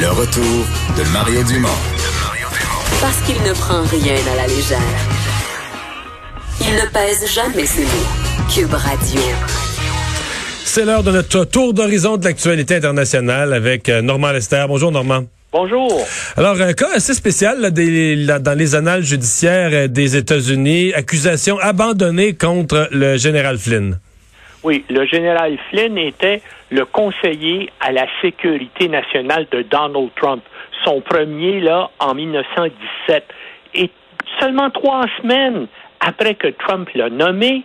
Le retour de Mario Dumont. Parce qu'il ne prend rien à la légère. Il ne pèse jamais ses mots. Cube Radio. C'est l'heure de notre tour d'horizon de l'actualité internationale avec euh, Normand Lester. Bonjour Normand. Bonjour. Alors, un cas assez spécial là, des- là, dans les annales judiciaires euh, des États-Unis, accusation abandonnée contre le général Flynn. Oui, le général Flynn était le conseiller à la sécurité nationale de Donald Trump, son premier là en 1917. Et seulement trois semaines après que Trump l'a nommé,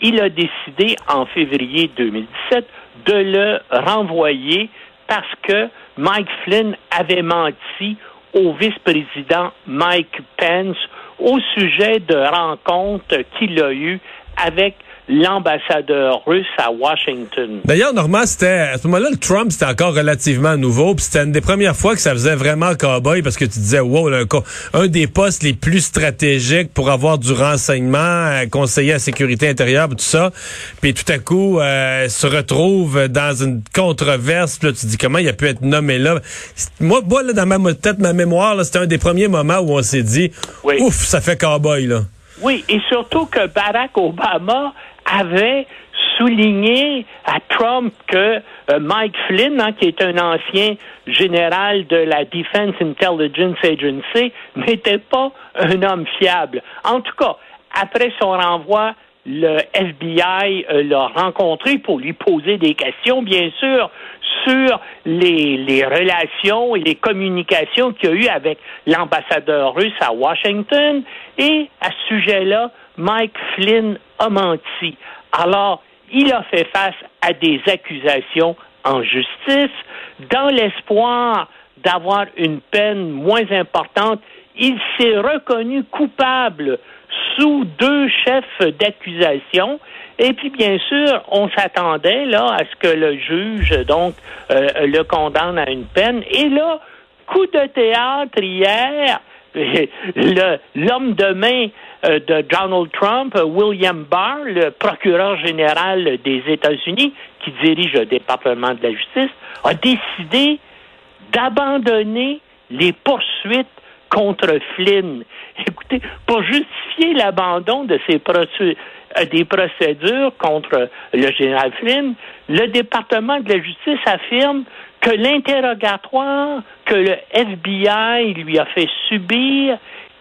il a décidé en février 2017 de le renvoyer parce que Mike Flynn avait menti au vice-président Mike Pence au sujet de rencontres qu'il a eues avec l'ambassadeur russe à Washington. D'ailleurs, Normand, c'était à ce moment-là, le Trump, c'était encore relativement nouveau, puis c'était une des premières fois que ça faisait vraiment cowboy parce que tu disais, wow, là, un des postes les plus stratégiques pour avoir du renseignement, euh, conseiller à la sécurité intérieure, tout ça, puis tout à coup, euh, se retrouve dans une controverse, puis là, tu te dis comment il a pu être nommé là? Moi, moi là, dans ma tête, ma mémoire, c'était un des premiers moments où on s'est dit, Oui. ouf, ça fait cowboy là. Oui, et surtout que Barack Obama avait souligné à Trump que euh, Mike Flynn, hein, qui est un ancien général de la Defense Intelligence Agency, n'était pas un homme fiable. En tout cas, après son renvoi, le FBI euh, l'a rencontré pour lui poser des questions, bien sûr, sur les, les relations et les communications qu'il y a eu avec l'ambassadeur russe à Washington. Et à ce sujet-là, Mike Flynn a menti. Alors, il a fait face à des accusations en justice dans l'espoir d'avoir une peine moins importante. Il s'est reconnu coupable sous deux chefs d'accusation. Et puis, bien sûr, on s'attendait là à ce que le juge donc euh, le condamne à une peine. Et là, coup de théâtre hier, l'homme de main de Donald Trump, euh, William Barr, le procureur général des États-Unis, qui dirige le département de la justice, a décidé d'abandonner les poursuites contre Flynn. Écoutez, pour justifier l'abandon de ces euh, des procédures contre le général Flynn, le département de la justice affirme que l'interrogatoire que le FBI lui a fait subir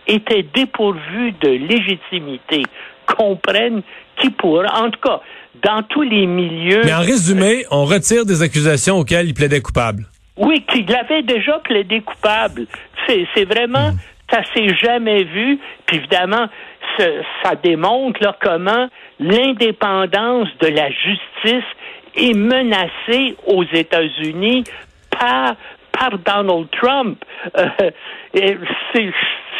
était dépourvu de légitimité. Comprennent qui pourra, en tout cas, dans tous les milieux. Mais en résumé, on retire des accusations auxquelles il plaidait coupable. Oui, qu'il avait déjà plaidé coupable. C'est, c'est vraiment, ça s'est jamais vu. Puis évidemment, ça démontre là, comment l'indépendance de la justice est menacée aux États-Unis par par Donald Trump. Euh, c'est,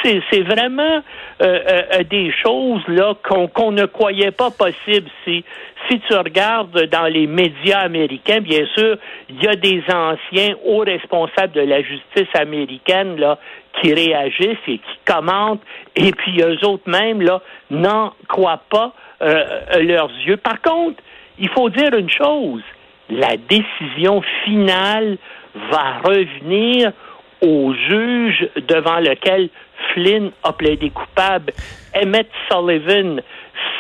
c'est, vraiment euh, euh, des choses là qu'on, ne croyait pas possibles. Si, si tu regardes dans les médias américains, bien sûr, il y a des anciens hauts responsables de la justice américaine là qui réagissent et qui commentent, et puis eux autres même là n'en croient pas euh, leurs yeux. Par contre, il faut dire une chose la décision finale va revenir au juge devant lequel Flynn a plaidé coupable. Emmett Sullivan,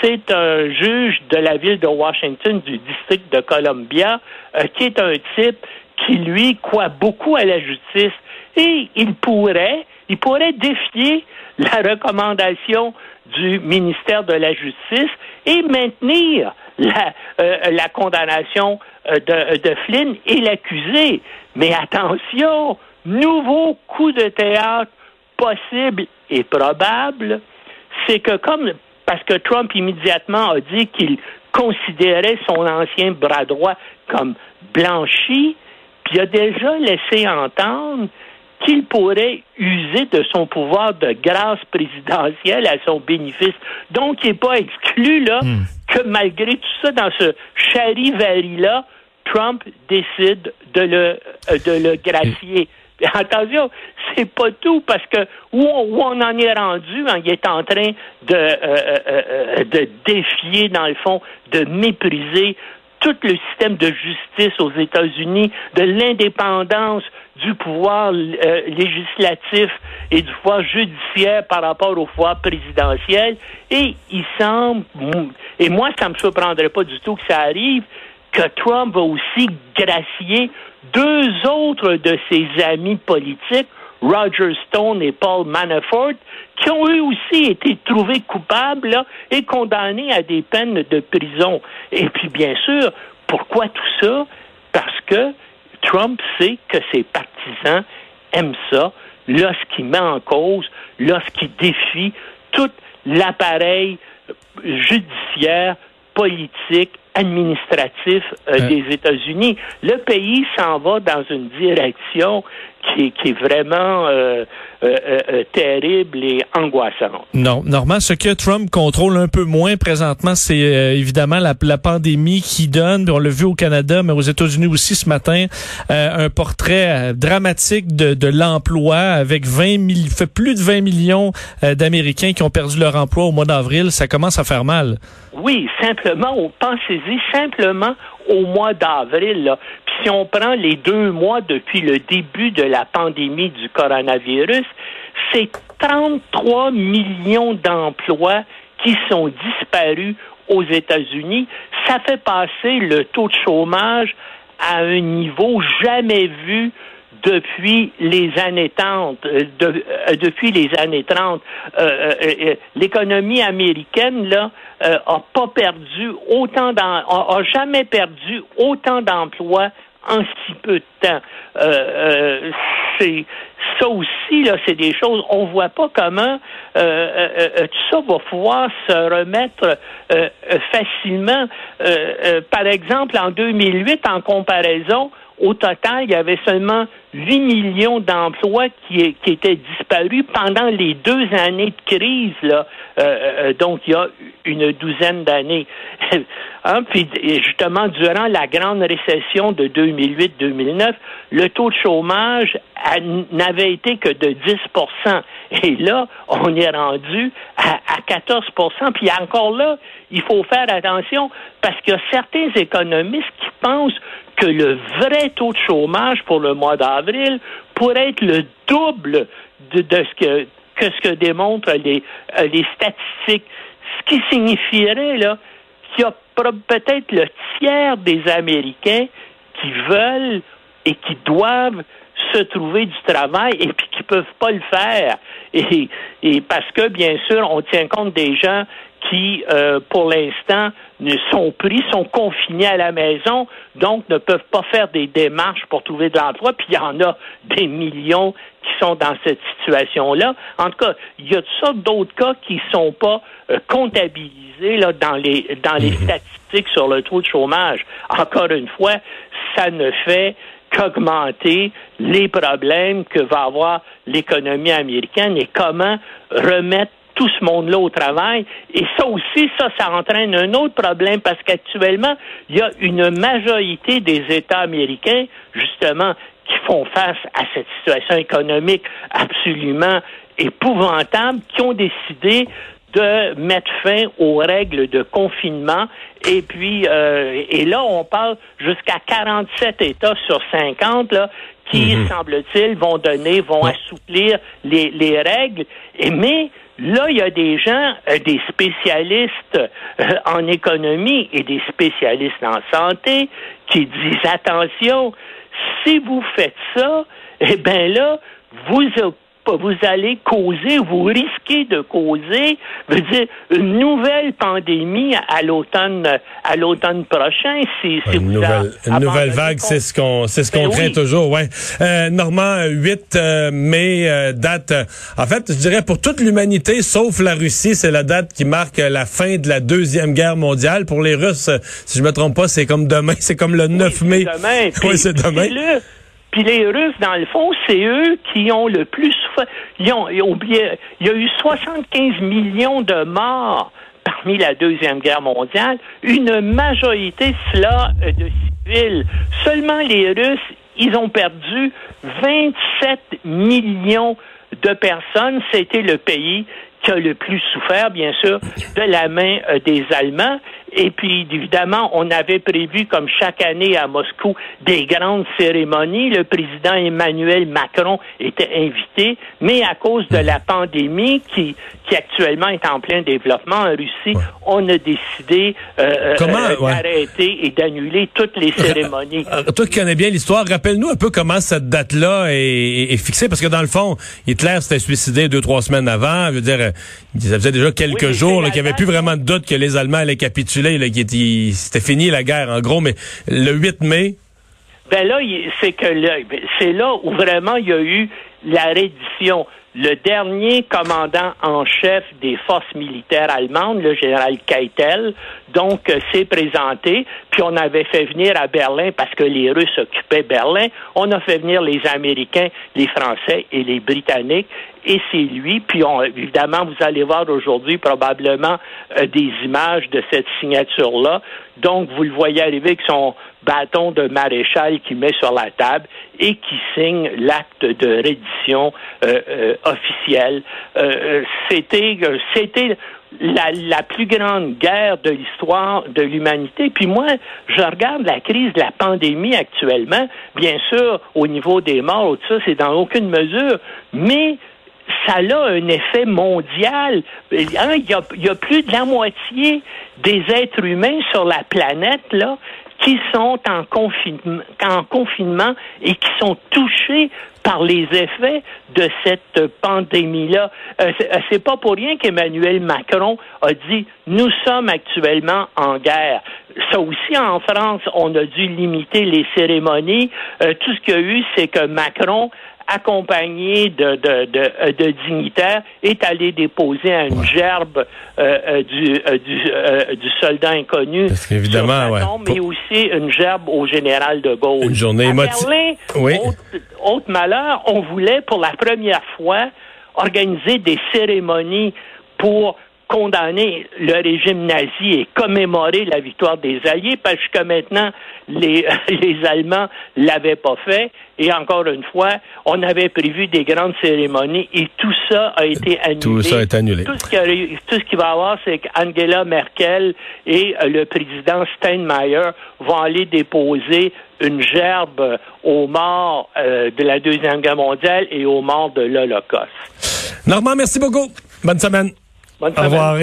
c'est un juge de la ville de Washington, du district de Columbia, euh, qui est un type qui, lui, croit beaucoup à la justice. Et il pourrait, il pourrait défier la recommandation du ministère de la Justice et maintenir la, euh, condamnation euh, de, Flynn et l'accusé. Mais attention, nouveau coup de théâtre possible et probable, c'est que comme parce que Trump immédiatement a dit qu'il considérait son ancien bras droit comme blanchi, puis il a déjà laissé entendre qu'il pourrait user de son pouvoir de grâce présidentielle à son bénéfice. Donc, il n'est pas exclu là, que malgré tout ça, dans ce charivari-là, Trump décide de le, euh, de le gracier. Attention, c'est pas tout parce que où on, où on en est rendu, hein, il est en train de, euh, euh, de défier, dans le fond, de mépriser tout le système de justice aux États-Unis, de l'indépendance du pouvoir euh, législatif et du pouvoir judiciaire par rapport au pouvoir présidentiel. Et il semble, et moi, ça me surprendrait pas du tout que ça arrive, que Trump va aussi gracier deux autres de ses amis politiques, Roger Stone et Paul Manafort, qui ont eux aussi été trouvés coupables et condamnés à des peines de prison. Et puis, bien sûr, pourquoi tout ça? Parce que Trump sait que ses partisans aiment ça lorsqu'il met en cause, lorsqu'il défie tout l'appareil judiciaire, politique, administratif euh, des États-Unis. Le pays s'en va dans une direction qui, qui est vraiment euh, euh, terrible et angoissante. Non, Normand, ce que Trump contrôle un peu moins présentement, c'est évidemment la, la, pandémie qui donne, on l'a vu au Canada, mais aux États-Unis aussi ce matin, un portrait dramatique de, de l'emploi avec 20 000, fait plus de 20 millions d'Américains qui ont perdu leur emploi au mois d'avril. Ça commence à faire mal. Oui, simplement, simplement au mois d'avril. Puis si on prend les deux mois depuis le début de la pandémie du coronavirus, c'est 33 millions d'emplois qui sont disparus aux États-Unis. Ça fait passer le taux de chômage à un niveau jamais vu depuis les années 30. Euh, euh, depuis les années 30, euh, l'économie américaine là a pas perdu autant a, jamais perdu autant d'emplois en si peu de temps. c'est ça aussi là, c'est des choses. On voit pas comment tout ça va pouvoir se remettre facilement. par exemple, en 2008, en comparaison au total, il y avait seulement 8 millions d'emplois qui, étaient disparus pendant les deux années de crise, là. Euh, euh, donc, il y a une douzaine d'années. hein, puis, justement, durant la grande récession de 2008-2009, le taux de chômage n'avait été que de 10% Et là, on est rendu à, à 14 Puis encore là, il faut faire attention parce qu'il y a certains économistes qui pensent que le vrai taux de chômage pour le mois d'avril pourrait être le double de, ce que, que ce que démontrent les, euh, les statistiques. Ce qui signifierait qu'il y a peut-être le tiers des Américains qui veulent et qui doivent se trouver du travail et puis qui peuvent pas le faire. Et parce que, bien sûr, on tient compte des gens qui, euh, pour l'instant, ne sont pris, sont confinés à la maison, donc ne peuvent pas faire des démarches pour trouver de l'emploi. Puis il y en a des millions qui sont dans cette situation-là. En tout cas, il y a toutes sortes d'autres cas qui ne sont pas euh, comptabilisés là, dans les dans les mhm. statistiques sur le taux de chômage. Encore une fois, ça ne fait qu'augmenter les problèmes que va avoir l'économie américaine et comment remettre tout ce monde-là au travail. Et ça aussi, ça, ça entraîne un autre problème parce qu'actuellement, il y a une majorité des États américains, justement, qui font face à cette situation économique absolument épouvantable, qui ont décidé de mettre fin aux règles de confinement. Et puis, euh, et là, on parle jusqu'à 47 États sur 50 là, qui, mhm. semble-t-il, vont donner, vont assouplir les, les règles. Et mais Là, il y a des gens, euh, des spécialistes euh, en économie et des spécialistes en santé qui disent attention, si vous faites ça, eh bien là, vous vous allez causer, vous risquez de causer, veux dire, une nouvelle pandémie à l'automne, à l'automne prochain. Si, une, nouvelle, une nouvelle vague, c'est ce qu'on, c'est ce qu'on ben craint toujours, ouais. Euh, Normand, 8 euh, mai, euh, date. Euh, en fait, je dirais pour toute l'humanité, sauf la Russie, c'est la date qui marque la fin de la deuxième guerre mondiale. Pour les Russes, si je me trompe pas, c'est comme demain, c'est comme le 9 mai. Demain. oui, c'est demain. Puis les Russes, dans le fond, c'est eux qui ont le plus souffert. Ils ont, il y a eu 75 millions de morts parmi la Deuxième Guerre mondiale. Une majorité, cela, euh, de civils. Seulement les Russes, ils ont perdu 27 millions de personnes. C'était le pays qui a le plus souffert, bien sûr, de la main euh, des Allemands. Et puis, évidemment, on avait prévu, comme chaque année à Moscou, des grandes cérémonies. Le président Emmanuel Macron était invité, mais à cause de la pandémie qui, qui actuellement est en plein développement en Russie, on a décidé euh, euh, d'arrêter et d'annuler toutes les cérémonies. Euh, toi qui connais bien l'histoire, rappelle-nous un peu comment cette date-là est, est, fixée, parce que dans le fond, Hitler s'était suicidé deux, trois semaines avant. Je veux dire, ça faisait déjà quelques jours qu'il n'y avait plus vraiment de doute que les Allemands allaient capituler, c'était fini la guerre, en gros, mais le 8 mai, ben là, c'est que c'est là où vraiment il y a eu la reddition. Le dernier commandant en chef des forces militaires allemandes, le général Keitel, donc euh, s'est présenté, puis on avait fait venir à Berlin parce que les Russes occupaient Berlin, on a fait venir les Américains, les Français et les Britanniques, et c'est lui. Puis on, évidemment, vous allez voir aujourd'hui probablement euh, des images de cette signature-là. Donc, vous le voyez arriver avec son bâton de maréchal qui met sur la table et qui signe l'acte de reddition euh, euh, officiel. Euh, c'était, c'était la, la, plus grande guerre de l'histoire de l'humanité. Puis moi, je regarde la crise de la pandémie actuellement. Bien sûr, au niveau des morts, tout ça, c'est dans aucune mesure. Mais ça a un effet mondial. Hein, il, y a, plus de la moitié des êtres humains sur la planète là qui sont en confinement, en confinement et qui sont touchés par les effets de cette pandémie-là. Euh, euh, c'est pas pour rien qu'Emmanuel Macron a dit nous sommes actuellement en guerre. Ça aussi en France, on a dû limiter les cérémonies. Euh, tout ce qu'il y a eu, c'est que Macron accompagné de, de, de, euh, de, dignitaires, est allé déposer une gerbe euh, euh, du, du, du, soldat inconnu. Parce qu'évidemment, ouais. Mais aussi une gerbe au général de Gaulle. Une journée émotive. Oui. Autre, autre malheur, on voulait pour la première fois organiser des cérémonies pour condamner le régime nazi et commémorer la victoire des Alliés, parce que maintenant, les, les Allemands l'avaient pas fait. Et encore une fois, on avait prévu des grandes cérémonies et tout ça a été annulé. Tout ça est annulé. Tout ce qui, tout ce qui va avoir, c'est qu'Angela Merkel et euh, le président Steinmeier vont aller déposer une gerbe aux morts euh, de la Deuxième Guerre mondiale et aux morts de l'Holocauste. Normand, merci beaucoup. Bonne semaine. Bonne. Au revoir.